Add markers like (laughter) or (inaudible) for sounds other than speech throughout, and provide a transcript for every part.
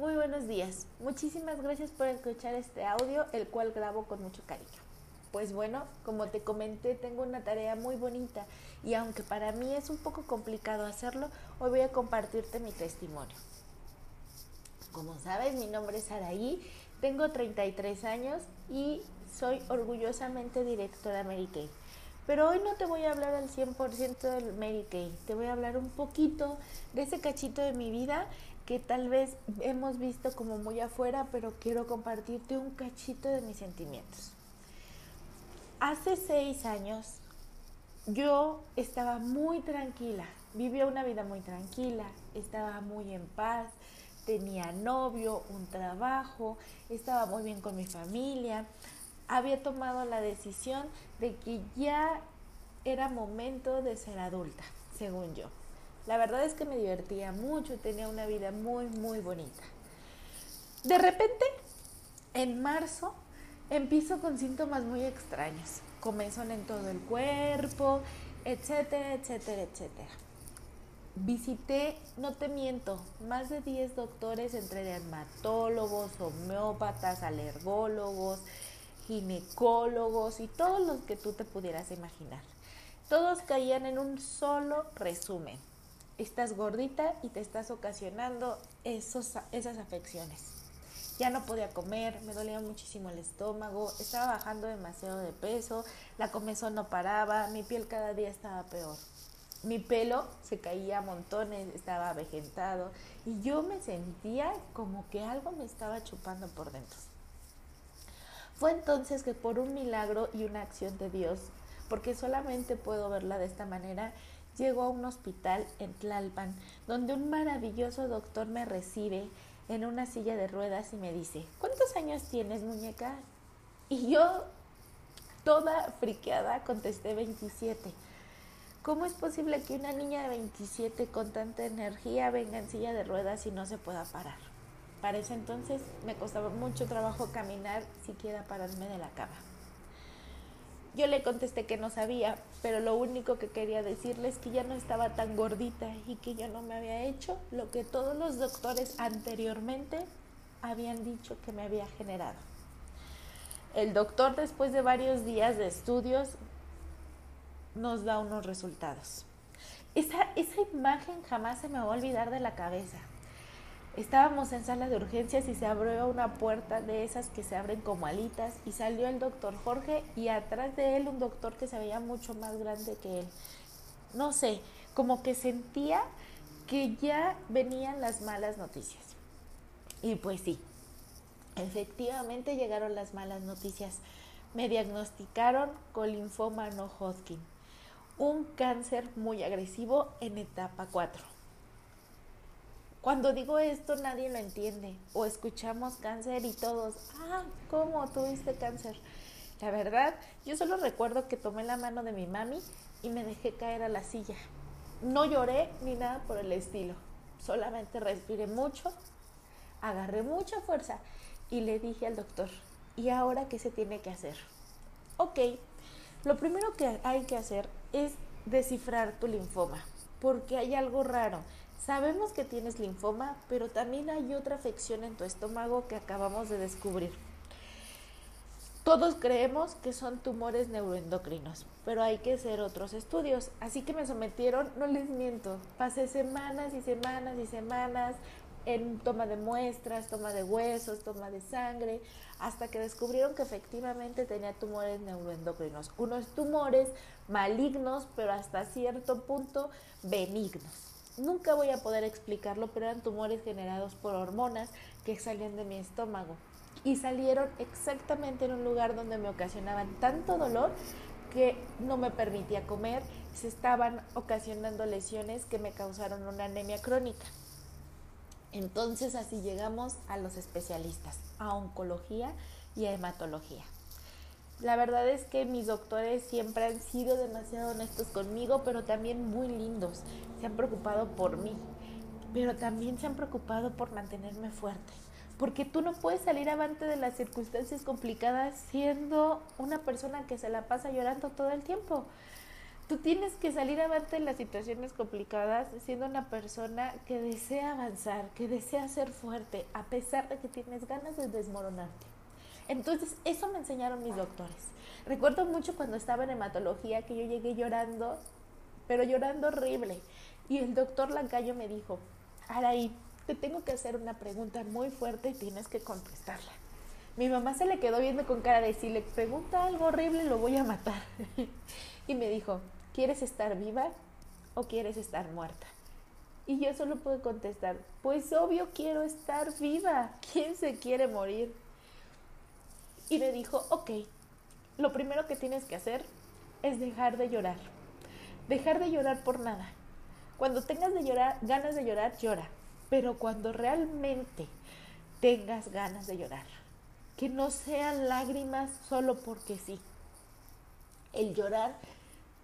Muy buenos días. Muchísimas gracias por escuchar este audio, el cual grabo con mucho cariño. Pues bueno, como te comenté, tengo una tarea muy bonita y aunque para mí es un poco complicado hacerlo, hoy voy a compartirte mi testimonio. Como sabes, mi nombre es Araí, tengo 33 años y soy orgullosamente directora Mary Kay. Pero hoy no te voy a hablar al 100% del Mary Kay, te voy a hablar un poquito de ese cachito de mi vida que tal vez hemos visto como muy afuera, pero quiero compartirte un cachito de mis sentimientos. Hace seis años yo estaba muy tranquila, vivía una vida muy tranquila, estaba muy en paz, tenía novio, un trabajo, estaba muy bien con mi familia, había tomado la decisión de que ya era momento de ser adulta, según yo. La verdad es que me divertía mucho, tenía una vida muy, muy bonita. De repente, en marzo, empiezo con síntomas muy extraños. Comenzó en todo el cuerpo, etcétera, etcétera, etcétera. Visité, no te miento, más de 10 doctores entre dermatólogos, homeópatas, alergólogos, ginecólogos y todos los que tú te pudieras imaginar. Todos caían en un solo resumen estás gordita y te estás ocasionando esos, esas afecciones. Ya no podía comer, me dolía muchísimo el estómago, estaba bajando demasiado de peso, la comezón no paraba, mi piel cada día estaba peor. Mi pelo se caía a montones, estaba avejentado y yo me sentía como que algo me estaba chupando por dentro. Fue entonces que por un milagro y una acción de Dios, porque solamente puedo verla de esta manera, llego a un hospital en Tlalpan, donde un maravilloso doctor me recibe en una silla de ruedas y me dice, ¿cuántos años tienes, muñeca? Y yo, toda friqueada, contesté 27. ¿Cómo es posible que una niña de 27 con tanta energía venga en silla de ruedas y no se pueda parar? Para ese entonces me costaba mucho trabajo caminar, siquiera pararme de la cama. Yo le contesté que no sabía, pero lo único que quería decirle es que ya no estaba tan gordita y que yo no me había hecho lo que todos los doctores anteriormente habían dicho que me había generado. El doctor, después de varios días de estudios, nos da unos resultados. Esa, esa imagen jamás se me va a olvidar de la cabeza. Estábamos en sala de urgencias y se abrió una puerta de esas que se abren como alitas y salió el doctor Jorge y atrás de él un doctor que se veía mucho más grande que él. No sé, como que sentía que ya venían las malas noticias. Y pues sí, efectivamente llegaron las malas noticias. Me diagnosticaron con linfoma no Hodgkin, un cáncer muy agresivo en etapa 4 cuando digo esto nadie lo entiende o escuchamos cáncer y todos, ah, ¿cómo tuviste cáncer? La verdad, yo solo recuerdo que tomé la mano de mi mami y me dejé caer a la silla. No lloré ni nada por el estilo, solamente respiré mucho, agarré mucha fuerza y le dije al doctor, ¿y ahora qué se tiene que hacer? Ok, lo primero que hay que hacer es descifrar tu linfoma, porque hay algo raro Sabemos que tienes linfoma, pero también hay otra afección en tu estómago que acabamos de descubrir. Todos creemos que son tumores neuroendocrinos, pero hay que hacer otros estudios. Así que me sometieron, no les miento, pasé semanas y semanas y semanas en toma de muestras, toma de huesos, toma de sangre, hasta que descubrieron que efectivamente tenía tumores neuroendocrinos. Unos tumores malignos, pero hasta cierto punto benignos. Nunca voy a poder explicarlo, pero eran tumores generados por hormonas que salían de mi estómago. Y salieron exactamente en un lugar donde me ocasionaban tanto dolor que no me permitía comer. Se estaban ocasionando lesiones que me causaron una anemia crónica. Entonces así llegamos a los especialistas, a oncología y a hematología. La verdad es que mis doctores siempre han sido demasiado honestos conmigo, pero también muy lindos. Se han preocupado por mí, pero también se han preocupado por mantenerme fuerte. Porque tú no puedes salir avante de las circunstancias complicadas siendo una persona que se la pasa llorando todo el tiempo. Tú tienes que salir avante en las situaciones complicadas siendo una persona que desea avanzar, que desea ser fuerte, a pesar de que tienes ganas de desmoronarte. Entonces, eso me enseñaron mis doctores. Recuerdo mucho cuando estaba en hematología que yo llegué llorando, pero llorando horrible. Y el doctor Lancayo me dijo, Araí, te tengo que hacer una pregunta muy fuerte y tienes que contestarla. Mi mamá se le quedó viendo con cara de si le pregunta algo horrible lo voy a matar. (laughs) y me dijo, ¿quieres estar viva o quieres estar muerta? Y yo solo pude contestar, pues obvio quiero estar viva. ¿Quién se quiere morir? Y me dijo, ok, lo primero que tienes que hacer es dejar de llorar. Dejar de llorar por nada. Cuando tengas de llorar, ganas de llorar, llora. Pero cuando realmente tengas ganas de llorar, que no sean lágrimas solo porque sí. El llorar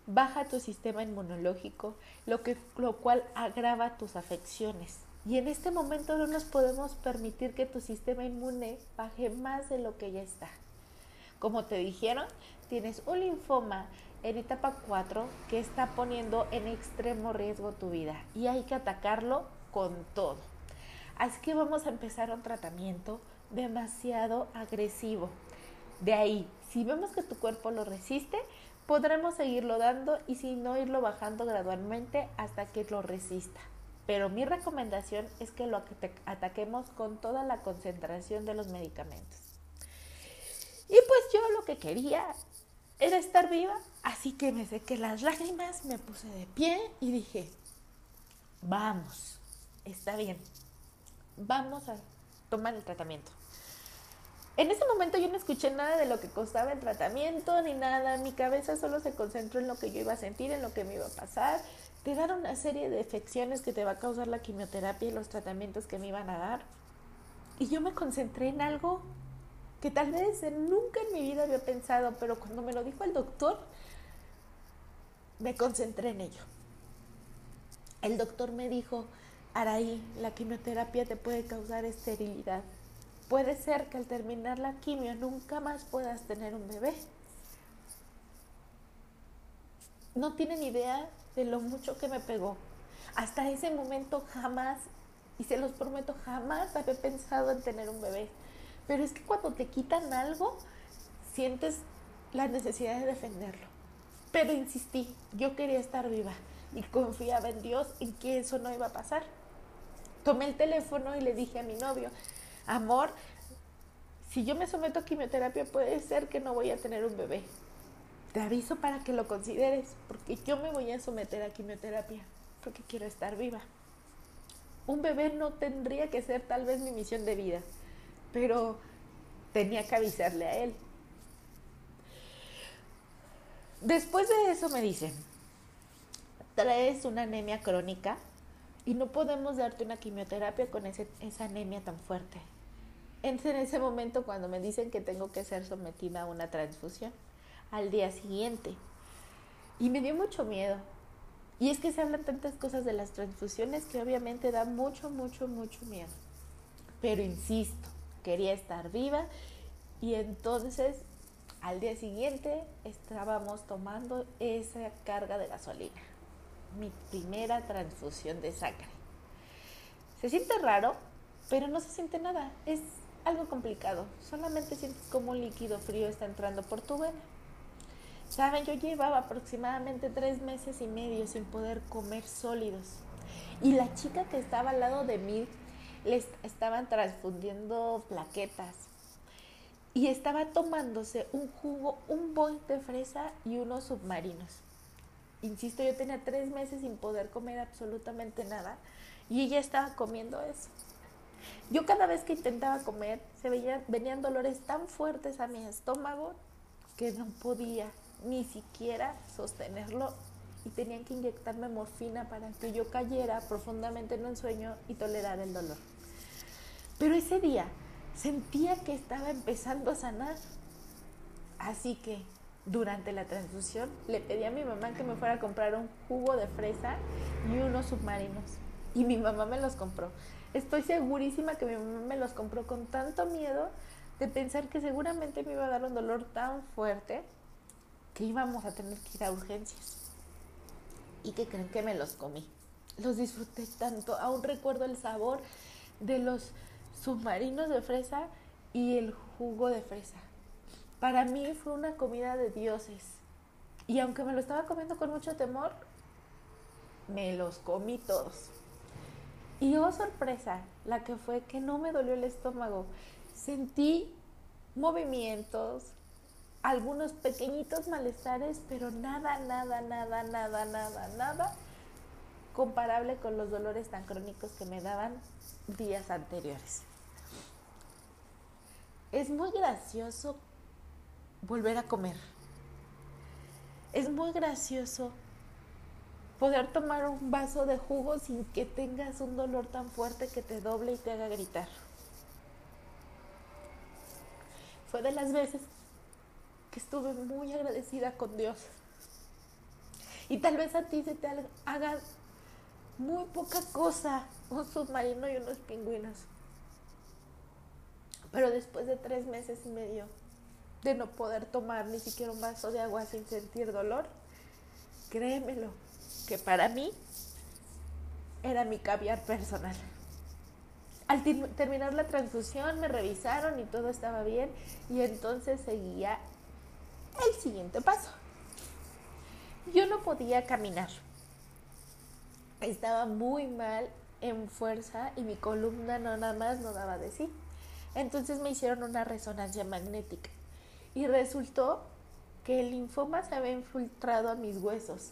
baja tu sistema inmunológico, lo, que, lo cual agrava tus afecciones. Y en este momento no nos podemos permitir que tu sistema inmune baje más de lo que ya está. Como te dijeron, tienes un linfoma en etapa 4 que está poniendo en extremo riesgo tu vida y hay que atacarlo con todo. Así que vamos a empezar un tratamiento demasiado agresivo. De ahí, si vemos que tu cuerpo lo resiste, podremos seguirlo dando y si no irlo bajando gradualmente hasta que lo resista. Pero mi recomendación es que lo ataquemos con toda la concentración de los medicamentos. Y pues yo lo que quería era estar viva, así que me sequé las lágrimas, me puse de pie y dije, vamos, está bien, vamos a tomar el tratamiento. En ese momento yo no escuché nada de lo que costaba el tratamiento ni nada. Mi cabeza solo se concentró en lo que yo iba a sentir, en lo que me iba a pasar. Te dan una serie de afecciones que te va a causar la quimioterapia y los tratamientos que me iban a dar. Y yo me concentré en algo que tal vez nunca en mi vida había pensado, pero cuando me lo dijo el doctor, me concentré en ello. El doctor me dijo, Araí, la quimioterapia te puede causar esterilidad. Puede ser que al terminar la quimio nunca más puedas tener un bebé. No tienen idea de lo mucho que me pegó. Hasta ese momento jamás, y se los prometo, jamás había pensado en tener un bebé. Pero es que cuando te quitan algo, sientes la necesidad de defenderlo. Pero insistí, yo quería estar viva y confiaba en Dios en que eso no iba a pasar. Tomé el teléfono y le dije a mi novio, amor, si yo me someto a quimioterapia puede ser que no voy a tener un bebé. Te aviso para que lo consideres, porque yo me voy a someter a quimioterapia, porque quiero estar viva. Un bebé no tendría que ser tal vez mi misión de vida, pero tenía que avisarle a él. Después de eso me dicen, traes una anemia crónica y no podemos darte una quimioterapia con esa anemia tan fuerte en ese momento cuando me dicen que tengo que ser sometida a una transfusión al día siguiente. Y me dio mucho miedo. Y es que se hablan tantas cosas de las transfusiones que obviamente da mucho, mucho, mucho miedo. Pero insisto, quería estar viva y entonces al día siguiente estábamos tomando esa carga de gasolina. Mi primera transfusión de sangre. Se siente raro, pero no se siente nada. Es algo complicado. Solamente sientes como un líquido frío está entrando por tu vena. Saben, yo llevaba aproximadamente tres meses y medio sin poder comer sólidos. Y la chica que estaba al lado de mí les estaban transfundiendo plaquetas. Y estaba tomándose un jugo, un boy de fresa y unos submarinos. Insisto, yo tenía tres meses sin poder comer absolutamente nada. Y ella estaba comiendo eso. Yo cada vez que intentaba comer, se veían, venían dolores tan fuertes a mi estómago que no podía ni siquiera sostenerlo y tenían que inyectarme morfina para que yo cayera profundamente en un sueño y tolerara el dolor. Pero ese día sentía que estaba empezando a sanar. Así que durante la transfusión le pedí a mi mamá que me fuera a comprar un jugo de fresa y unos submarinos. Y mi mamá me los compró estoy segurísima que mi mamá me los compró con tanto miedo de pensar que seguramente me iba a dar un dolor tan fuerte que íbamos a tener que ir a urgencias. ¿Y que creen que me los comí? Los disfruté tanto. Aún recuerdo el sabor de los submarinos de fresa y el jugo de fresa. Para mí fue una comida de dioses. Y aunque me lo estaba comiendo con mucho temor, me los comí todos. Y oh sorpresa, la que fue que no me dolió el estómago. Sentí movimientos, algunos pequeñitos malestares, pero nada, nada, nada, nada, nada, nada comparable con los dolores tan crónicos que me daban días anteriores. Es muy gracioso volver a comer. Es muy gracioso poder tomar un vaso de jugo sin que tengas un dolor tan fuerte que te doble y te haga gritar. Fue de las veces estuve muy agradecida con Dios. Y tal vez a ti se te haga muy poca cosa un submarino y unos pingüinos. Pero después de tres meses y medio de no poder tomar ni siquiera un vaso de agua sin sentir dolor, créemelo, que para mí era mi caviar personal. Al terminar la transfusión me revisaron y todo estaba bien y entonces seguía el siguiente paso. Yo no podía caminar. Estaba muy mal en fuerza y mi columna no nada más no daba de sí. Entonces me hicieron una resonancia magnética y resultó que el linfoma se había infiltrado a mis huesos,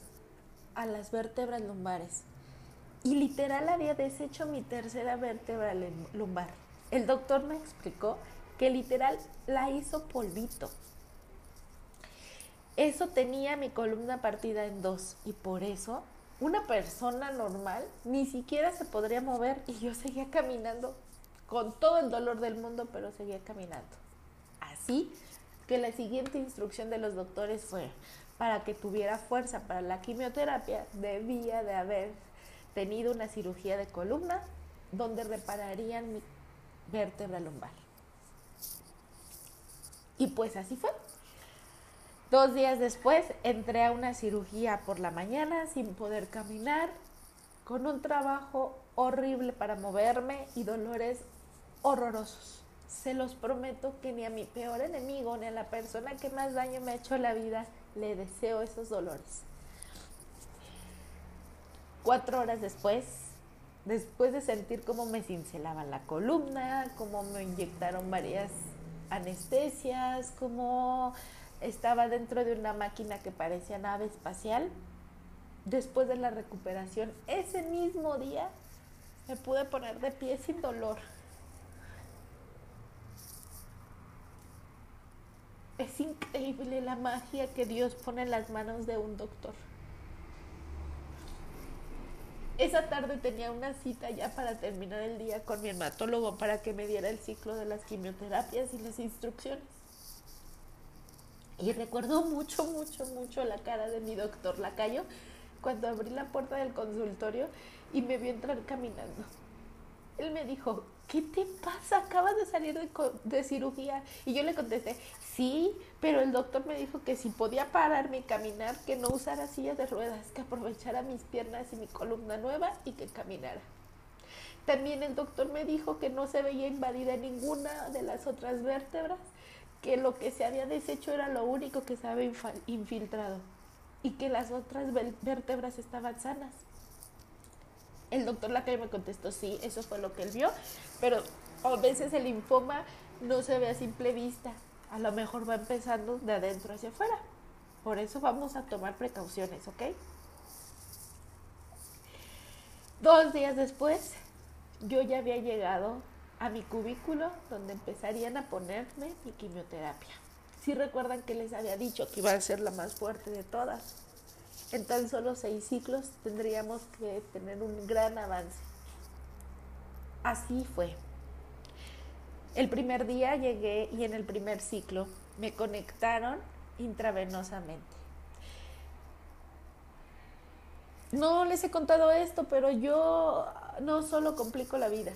a las vértebras lumbares. Y literal había deshecho mi tercera vértebra lumbar. El doctor me explicó que literal la hizo polvito. Eso tenía mi columna partida en dos y por eso una persona normal ni siquiera se podría mover y yo seguía caminando con todo el dolor del mundo, pero seguía caminando. Así que la siguiente instrucción de los doctores fue, para que tuviera fuerza para la quimioterapia, debía de haber tenido una cirugía de columna donde repararían mi vértebra lumbar. Y pues así fue. Dos días después entré a una cirugía por la mañana sin poder caminar, con un trabajo horrible para moverme y dolores horrorosos. Se los prometo que ni a mi peor enemigo ni a la persona que más daño me ha hecho la vida le deseo esos dolores. Cuatro horas después, después de sentir cómo me cincelaban la columna, cómo me inyectaron varias anestesias, cómo estaba dentro de una máquina que parecía nave espacial. Después de la recuperación, ese mismo día me pude poner de pie sin dolor. Es increíble la magia que Dios pone en las manos de un doctor. Esa tarde tenía una cita ya para terminar el día con mi hematólogo para que me diera el ciclo de las quimioterapias y las instrucciones. Y recuerdo mucho, mucho, mucho la cara de mi doctor Lacayo cuando abrí la puerta del consultorio y me vio entrar caminando. Él me dijo, ¿qué te pasa? Acabas de salir de, de, cirugía. Y yo le contesté, sí, pero el doctor me dijo que si podía pararme y caminar, que no usara silla de ruedas, que aprovechara mis piernas y mi columna nueva y que caminara. También el doctor me dijo que no se veía invadida ninguna de las otras vértebras que lo que se había deshecho era lo único que se había infiltrado y que las otras vértebras estaban sanas. El doctor Lacalle me contestó, sí, eso fue lo que él vio, pero a veces el linfoma no se ve a simple vista, a lo mejor va empezando de adentro hacia afuera. Por eso vamos a tomar precauciones, ¿ok? Dos días después, yo ya había llegado a mi cubículo donde empezarían a ponerme mi quimioterapia. Si recuerdan que les había dicho que iba a ser la más fuerte de todas. En tan solo seis ciclos tendríamos que tener un gran avance. Así fue. El primer día llegué y en el primer ciclo me conectaron intravenosamente. No les he contado esto, pero yo no solo complico la vida,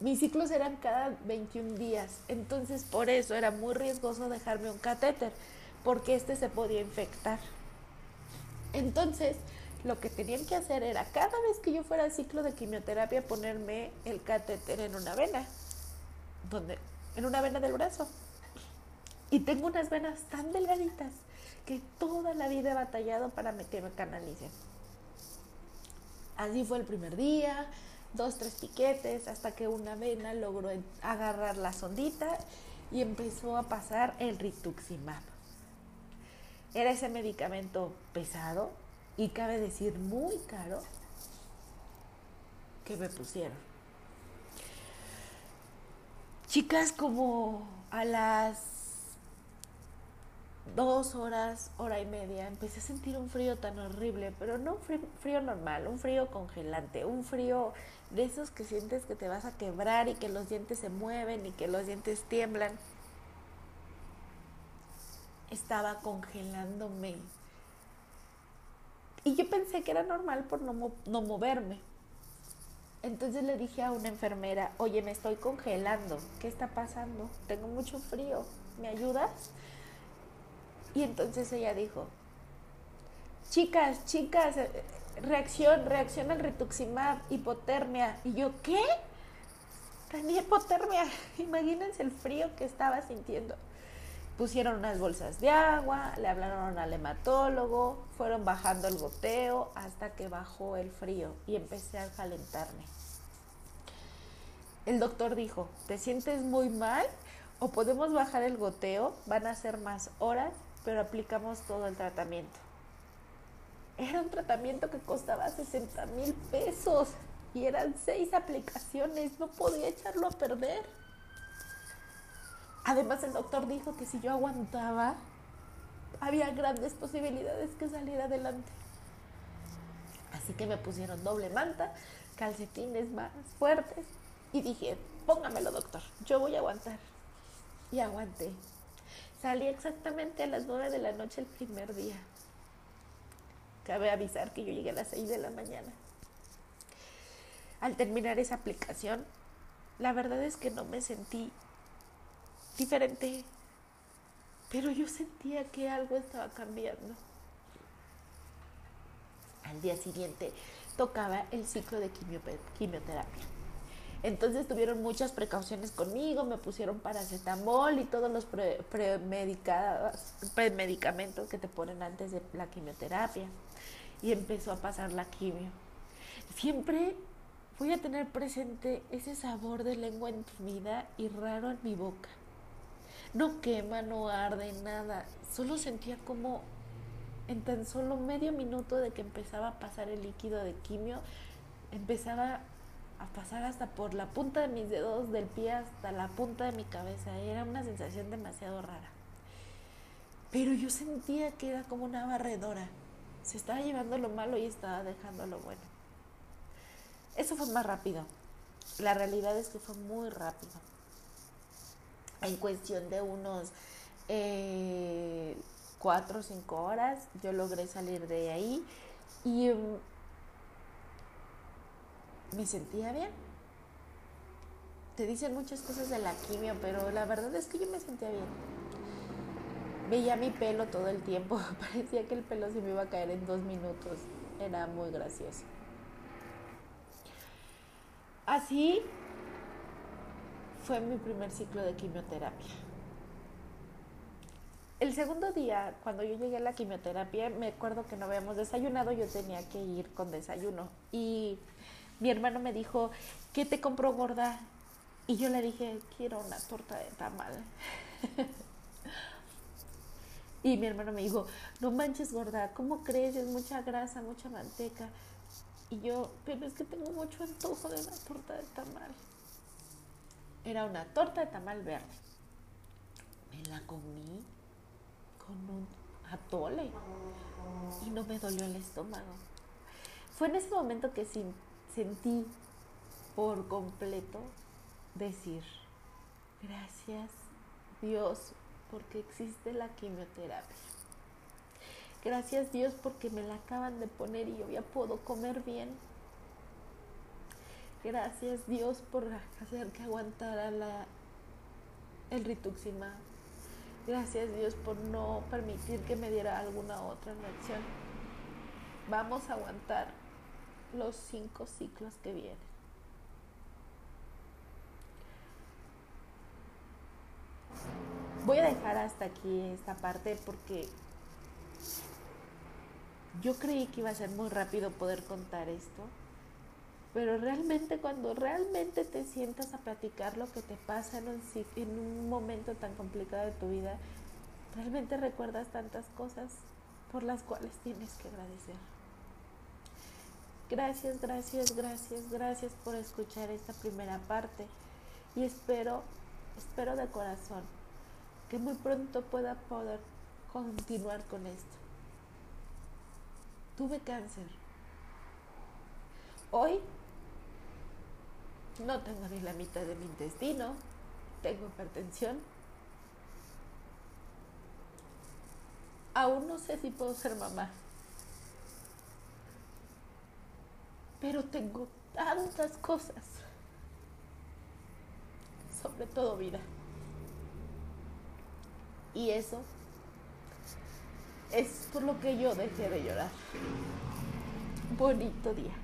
mis ciclos eran cada 21 días, entonces por eso era muy riesgoso dejarme un catéter, porque este se podía infectar. Entonces, lo que tenían que hacer era cada vez que yo fuera al ciclo de quimioterapia ponerme el catéter en una vena, donde, en una vena del brazo. Y tengo unas venas tan delgaditas que toda la vida he batallado para que me canalicen. Así fue el primer día, dos, tres piquetes, hasta que una vena logró agarrar la sondita y empezó a pasar el rituximab. Era ese medicamento pesado, y cabe decir muy caro que me pusieron. Chicas, como a las dos horas, hora y media, empecé a sentir un frío tan horrible, pero no un frío, normal, un frío congelante, un frío de esos que sientes que te vas a quebrar y que los dientes se mueven y que los dientes tiemblan. Estaba congelándome y yo pensé que era normal por no, no moverme. Entonces le dije a una enfermera, oye, me estoy congelando, ¿qué está pasando? Tengo mucho frío, ¿me ayudas? Y entonces ella dijo, chicas, chicas, eh, reacción, reacción al rituximab, hipotermia. Y yo, ¿qué? Tenía hipotermia. (laughs) Imagínense el frío que estaba sintiendo pusieron unas bolsas de agua, le hablaron al hematólogo, fueron bajando el goteo hasta que bajó el frío y empecé a calentarme. El doctor dijo, ¿te sientes muy mal? O podemos bajar el goteo, van a ser más horas, pero aplicamos todo el tratamiento. Era un tratamiento que costaba 60 mil pesos y eran seis aplicaciones, no podía echarlo a perder. Además, el doctor dijo que si yo aguantaba, había grandes posibilidades que saliera adelante. Así que me pusieron doble manta, calcetines más fuertes y dije, póngamelo doctor, yo voy a aguantar. Y aguanté. Salí exactamente a las nueve de la noche el primer día. Cabe avisar que yo llegué a las seis de la mañana. Al terminar esa aplicación, la verdad es que no me sentí diferente, pero yo sentía que algo estaba cambiando. Al día siguiente tocaba el ciclo de quimioterapia. Entonces tuvieron muchas precauciones conmigo, me pusieron paracetamol y todos los premedicamentos que te ponen antes de la quimioterapia. Y empezó a pasar la quimio. Siempre voy a tener presente ese sabor de lengua en vida y raro en mi boca. No quema, no arde, nada. Solo sentía como en tan solo medio minuto de que empezaba a pasar el líquido de quimio, empezaba a pasar hasta por la punta de mis dedos del pie hasta la punta de mi cabeza. Era una sensación demasiado rara. Pero yo sentía que era como una barredora. Se estaba llevando lo malo y estaba dejando lo bueno. Eso fue más rápido. La realidad es que fue muy rápido en cuestión de unos eh, cuatro o cinco horas yo logré salir de ahí y mm, me sentía bien. Te dicen muchas cosas de la quimio, pero la verdad es que yo me sentía bien. Veía mi pelo todo el tiempo, (laughs) parecía que el pelo se me iba a caer en dos minutos. Era muy gracioso. Así fue mi primer ciclo de quimioterapia. El segundo día, cuando yo llegué a la quimioterapia, me acuerdo que no habíamos desayunado, yo tenía que ir con desayuno. Y mi hermano me dijo, ¿qué te compró gorda? Y yo le dije, quiero una torta de tamal. (laughs) y mi hermano me dijo, no manches gorda, ¿cómo crees? Es mucha grasa, mucha manteca. Y yo, pero es que tengo mucho antojo de una torta de tamal. Era una torta de tamal verde. Me la comí con un atole y no me dolió el estómago. Fue en ese momento que sentí por completo decir, gracias Dios porque existe la quimioterapia. Gracias Dios porque me la acaban de poner y yo ya puedo comer bien Gracias Dios por hacer que aguantara la, el rituximab. Gracias Dios por no permitir que me diera alguna otra reacción. Vamos a aguantar los cinco ciclos que vienen. Voy a dejar hasta aquí esta parte porque yo creí que iba a ser muy rápido poder contar esto, pero realmente cuando realmente te sientas a platicar lo que te pasa en un, en un momento tan complicado de tu vida, realmente recuerdas tantas cosas por las cuales tienes que agradecer. Gracias, gracias, gracias, gracias por escuchar esta primera parte y espero, espero de corazón que muy pronto pueda poder continuar con esto. Tuve cáncer. Hoy no tengo ni la mitad de mi intestino, tengo hipertensión. Aún no sé si puedo ser mamá. Pero tengo tantas cosas. Sobre todo vida. Y eso es por lo que yo dejé de llorar. Bonito día.